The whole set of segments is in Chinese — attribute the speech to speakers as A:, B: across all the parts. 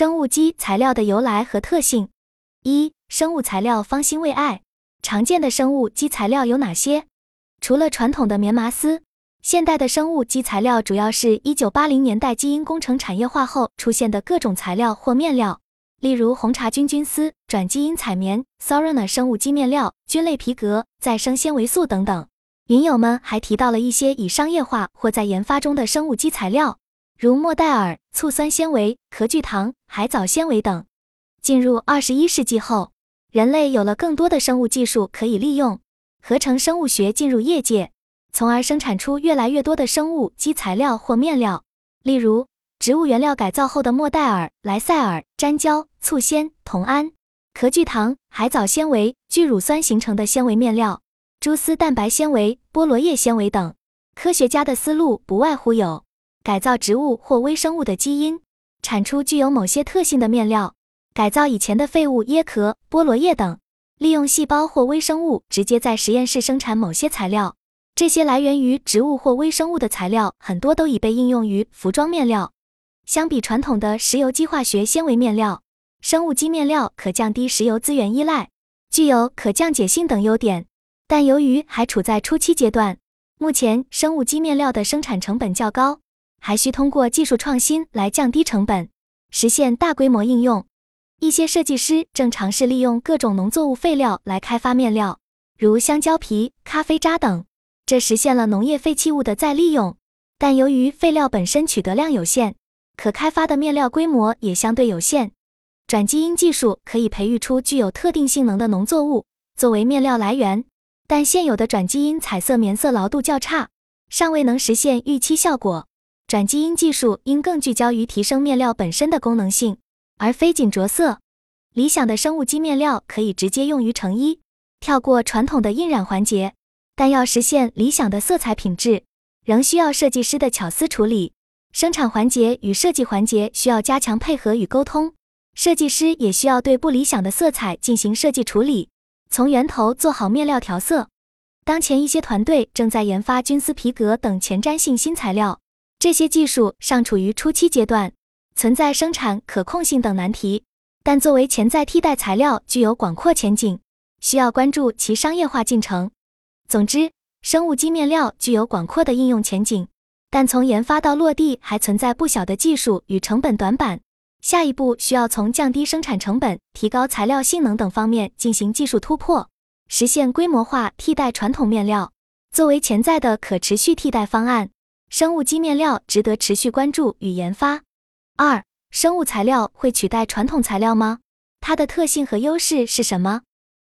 A: 生物基材料的由来和特性。一、生物材料方兴未艾，常见的生物基材料有哪些？除了传统的棉麻丝，现代的生物基材料主要是一九八零年代基因工程产业化后出现的各种材料或面料，例如红茶菌菌丝、转基因彩棉、Sorana 生物基面料、菌类皮革、再生纤维素等等。云友们还提到了一些已商业化或在研发中的生物基材料，如莫代尔、醋酸纤维、壳聚糖、海藻纤维等。进入二十一世纪后，人类有了更多的生物技术可以利用，合成生物学进入业界，从而生产出越来越多的生物基材料或面料，例如植物原料改造后的莫代尔、莱塞尔、粘胶、醋酰、铜胺、壳聚糖、海藻纤维、聚乳酸形成的纤维面料。蛛丝蛋白纤维、菠萝叶纤维等，科学家的思路不外乎有改造植物或微生物的基因，产出具有某些特性的面料；改造以前的废物椰壳、菠萝叶等，利用细胞或微生物直接在实验室生产某些材料。这些来源于植物或微生物的材料，很多都已被应用于服装面料。相比传统的石油基化学纤维面料，生物基面料可降低石油资源依赖，具有可降解性等优点。但由于还处在初期阶段，目前生物基面料的生产成本较高，还需通过技术创新来降低成本，实现大规模应用。一些设计师正尝试利用各种农作物废料来开发面料，如香蕉皮、咖啡渣等，这实现了农业废弃物的再利用。但由于废料本身取得量有限，可开发的面料规模也相对有限。转基因技术可以培育出具有特定性能的农作物作为面料来源。但现有的转基因彩色棉色牢度较差，尚未能实现预期效果。转基因技术应更聚焦于提升面料本身的功能性，而非仅着色。理想的生物基面料可以直接用于成衣，跳过传统的印染环节。但要实现理想的色彩品质，仍需要设计师的巧思处理。生产环节与设计环节需要加强配合与沟通，设计师也需要对不理想的色彩进行设计处理。从源头做好面料调色。当前一些团队正在研发菌丝皮革等前瞻性新材料，这些技术尚处于初期阶段，存在生产可控性等难题。但作为潜在替代材料，具有广阔前景，需要关注其商业化进程。总之，生物基面料具有广阔的应用前景，但从研发到落地还存在不小的技术与成本短板。下一步需要从降低生产成本、提高材料性能等方面进行技术突破，实现规模化替代传统面料。作为潜在的可持续替代方案，生物基面料值得持续关注与研发。二、生物材料会取代传统材料吗？它的特性和优势是什么？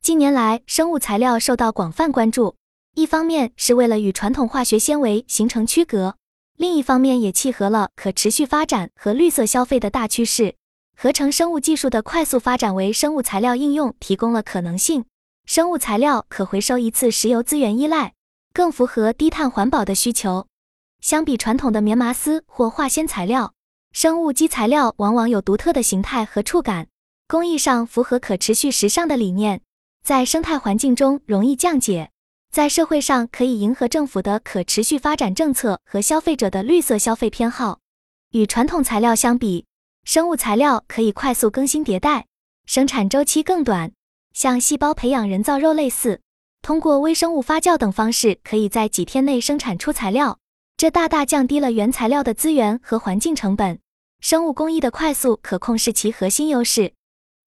A: 近年来，生物材料受到广泛关注，一方面是为了与传统化学纤维形成区隔。另一方面，也契合了可持续发展和绿色消费的大趋势。合成生物技术的快速发展为生物材料应用提供了可能性。生物材料可回收一次石油资源依赖，更符合低碳环保的需求。相比传统的棉麻丝或化纤材料，生物基材料往往有独特的形态和触感，工艺上符合可持续时尚的理念，在生态环境中容易降解。在社会上可以迎合政府的可持续发展政策和消费者的绿色消费偏好。与传统材料相比，生物材料可以快速更新迭代，生产周期更短。像细胞培养人造肉类似，通过微生物发酵等方式，可以在几天内生产出材料，这大大降低了原材料的资源和环境成本。生物工艺的快速可控是其核心优势。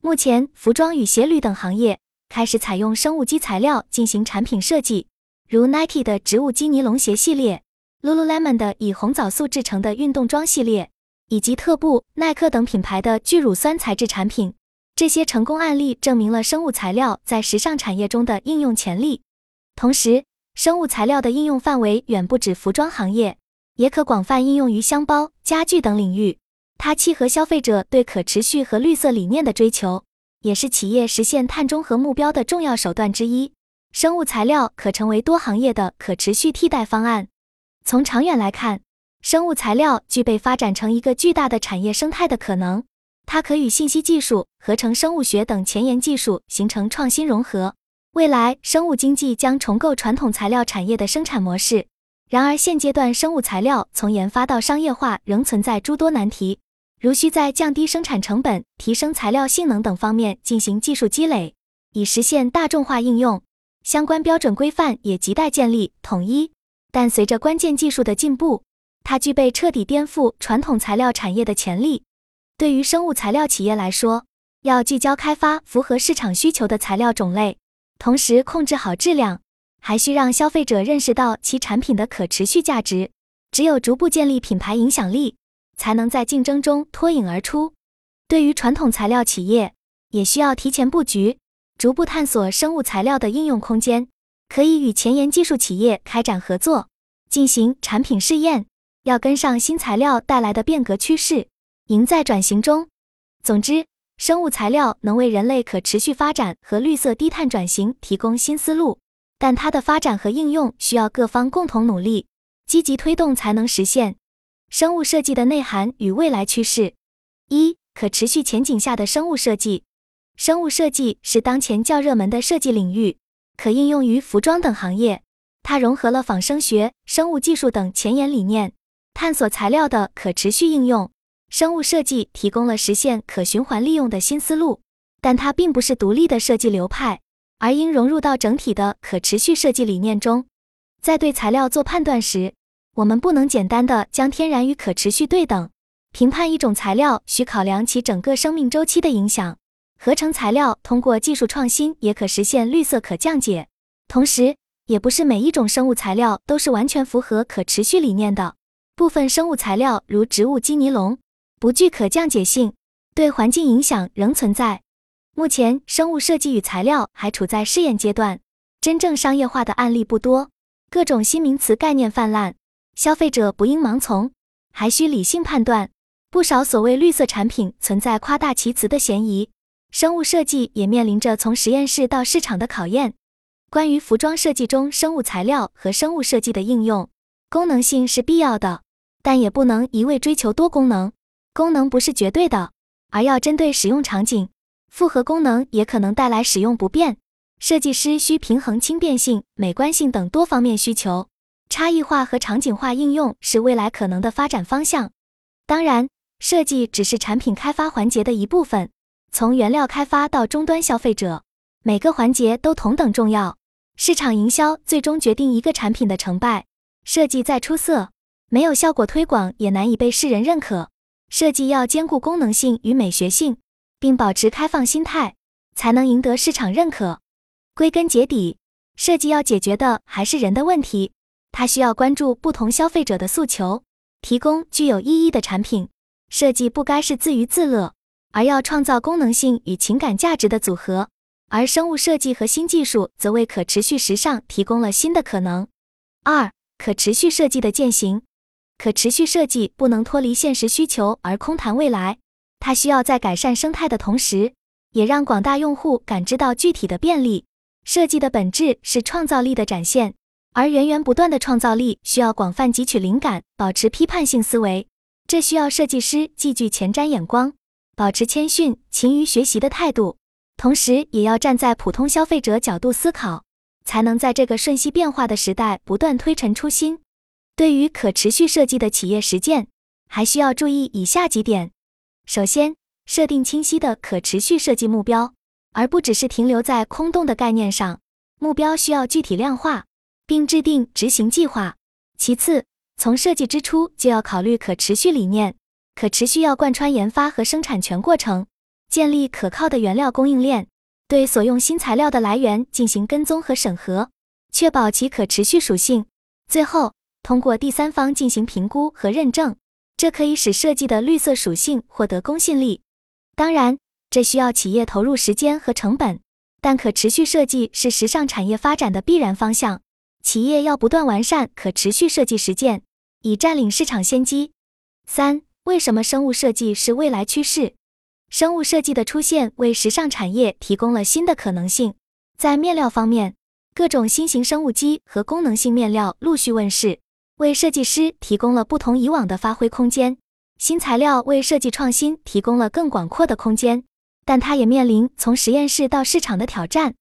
A: 目前，服装与鞋履等行业。开始采用生物基材料进行产品设计，如 Nike 的植物基尼龙鞋系列，Lululemon 的以红藻素制成的运动装系列，以及特步、耐克等品牌的聚乳酸材质产品。这些成功案例证明了生物材料在时尚产业中的应用潜力。同时，生物材料的应用范围远不止服装行业，也可广泛应用于箱包、家具等领域。它契合消费者对可持续和绿色理念的追求。也是企业实现碳中和目标的重要手段之一。生物材料可成为多行业的可持续替代方案。从长远来看，生物材料具备发展成一个巨大的产业生态的可能。它可与信息技术、合成生物学等前沿技术形成创新融合。未来，生物经济将重构传统材料产业的生产模式。然而，现阶段生物材料从研发到商业化仍存在诸多难题。如需在降低生产成本、提升材料性能等方面进行技术积累，以实现大众化应用。相关标准规范也亟待建立统一。但随着关键技术的进步，它具备彻底颠覆传统材料产业的潜力。对于生物材料企业来说，要聚焦开发符合市场需求的材料种类，同时控制好质量，还需让消费者认识到其产品的可持续价值。只有逐步建立品牌影响力，才能在竞争中脱颖而出。对于传统材料企业，也需要提前布局，逐步探索生物材料的应用空间。可以与前沿技术企业开展合作，进行产品试验。要跟上新材料带来的变革趋势，赢在转型中。总之，生物材料能为人类可持续发展和绿色低碳转型提供新思路，但它的发展和应用需要各方共同努力，积极推动才能实现。生物设计的内涵与未来趋势：一、可持续前景下的生物设计。生物设计是当前较热门的设计领域，可应用于服装等行业。它融合了仿生学、生物技术等前沿理念。探索材料的可持续应用，生物设计提供了实现可循环利用的新思路，但它并不是独立的设计流派，而应融入到整体的可持续设计理念中。在对材料做判断时，我们不能简单的将天然与可持续对等，评判一种材料需考量其整个生命周期的影响。合成材料通过技术创新也可实现绿色可降解，同时，也不是每一种生物材料都是完全符合可持续理念的。部分生物材料，如植物基尼龙，不具可降解性，对环境影响仍存在。目前，生物设计与材料还处在试验阶段，真正商业化的案例不多。各种新名词概念泛滥，消费者不应盲从，还需理性判断。不少所谓绿色产品存在夸大其词的嫌疑。生物设计也面临着从实验室到市场的考验。关于服装设计中生物材料和生物设计的应用，功能性是必要的。但也不能一味追求多功能，功能不是绝对的，而要针对使用场景，复合功能也可能带来使用不便。设计师需平衡轻便性、美观性等多方面需求，差异化和场景化应用是未来可能的发展方向。当然，设计只是产品开发环节的一部分，从原料开发到终端消费者，每个环节都同等重要。市场营销最终决定一个产品的成败，设计再出色。没有效果推广也难以被世人认可。设计要兼顾功能性与美学性，并保持开放心态，才能赢得市场认可。归根结底，设计要解决的还是人的问题。它需要关注不同消费者的诉求，提供具有意义的产品。设计不该是自娱自乐，而要创造功能性与情感价值的组合。而生物设计和新技术则为可持续时尚提供了新的可能。二、可持续设计的践行。可持续设计不能脱离现实需求而空谈未来，它需要在改善生态的同时，也让广大用户感知到具体的便利。设计的本质是创造力的展现，而源源不断的创造力需要广泛汲取灵感，保持批判性思维。这需要设计师既具前瞻眼光，保持谦逊、勤于学习的态度，同时也要站在普通消费者角度思考，才能在这个瞬息变化的时代不断推陈出新。对于可持续设计的企业实践，还需要注意以下几点：首先，设定清晰的可持续设计目标，而不只是停留在空洞的概念上。目标需要具体量化，并制定执行计划。其次，从设计之初就要考虑可持续理念，可持续要贯穿研发和生产全过程，建立可靠的原料供应链，对所用新材料的来源进行跟踪和审核，确保其可持续属性。最后，通过第三方进行评估和认证，这可以使设计的绿色属性获得公信力。当然，这需要企业投入时间和成本，但可持续设计是时尚产业发展的必然方向。企业要不断完善可持续设计实践，以占领市场先机。三、为什么生物设计是未来趋势？生物设计的出现为时尚产业提供了新的可能性。在面料方面，各种新型生物基和功能性面料陆续问世。为设计师提供了不同以往的发挥空间，新材料为设计创新提供了更广阔的空间，但它也面临从实验室到市场的挑战。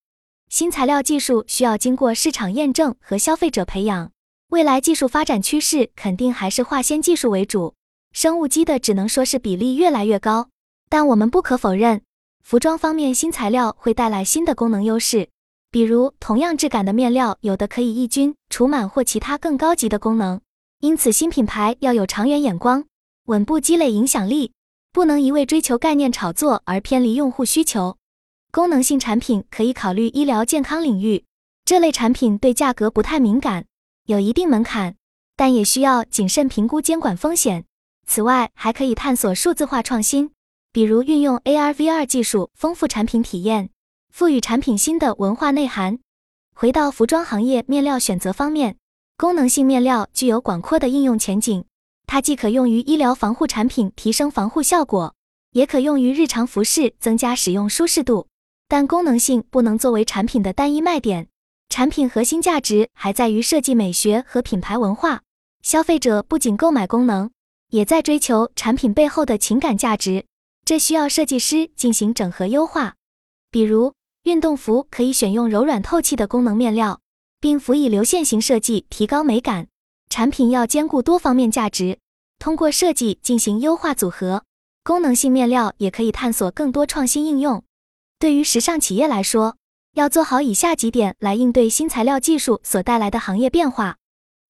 A: 新材料技术需要经过市场验证和消费者培养，未来技术发展趋势肯定还是化纤技术为主。生物基的只能说是比例越来越高。但我们不可否认，服装方面新材料会带来新的功能优势。比如，同样质感的面料，有的可以抑菌、除螨或其他更高级的功能。因此，新品牌要有长远眼光，稳步积累影响力，不能一味追求概念炒作而偏离用户需求。功能性产品可以考虑医疗健康领域，这类产品对价格不太敏感，有一定门槛，但也需要谨慎评估监管风险。此外，还可以探索数字化创新，比如运用 AR/VR 技术丰富产品体验。赋予产品新的文化内涵。回到服装行业面料选择方面，功能性面料具有广阔的应用前景。它既可用于医疗防护产品提升防护效果，也可用于日常服饰增加使用舒适度。但功能性不能作为产品的单一卖点，产品核心价值还在于设计美学和品牌文化。消费者不仅购买功能，也在追求产品背后的情感价值，这需要设计师进行整合优化，比如。运动服可以选用柔软透气的功能面料，并辅以流线型设计，提高美感。产品要兼顾多方面价值，通过设计进行优化组合。功能性面料也可以探索更多创新应用。对于时尚企业来说，要做好以下几点来应对新材料技术所带来的行业变化。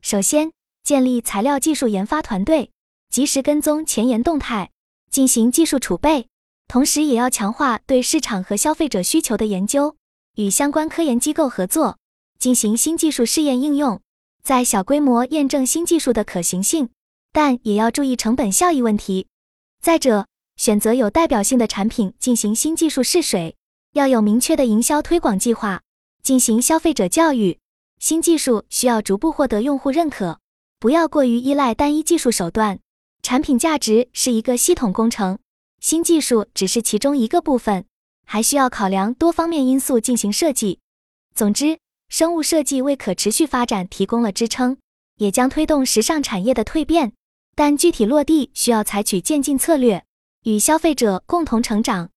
A: 首先，建立材料技术研发团队，及时跟踪前沿动态，进行技术储备。同时，也要强化对市场和消费者需求的研究，与相关科研机构合作，进行新技术试验应用，在小规模验证新技术的可行性，但也要注意成本效益问题。再者，选择有代表性的产品进行新技术试水，要有明确的营销推广计划，进行消费者教育。新技术需要逐步获得用户认可，不要过于依赖单一技术手段。产品价值是一个系统工程。新技术只是其中一个部分，还需要考量多方面因素进行设计。总之，生物设计为可持续发展提供了支撑，也将推动时尚产业的蜕变。但具体落地需要采取渐进策略，与消费者共同成长。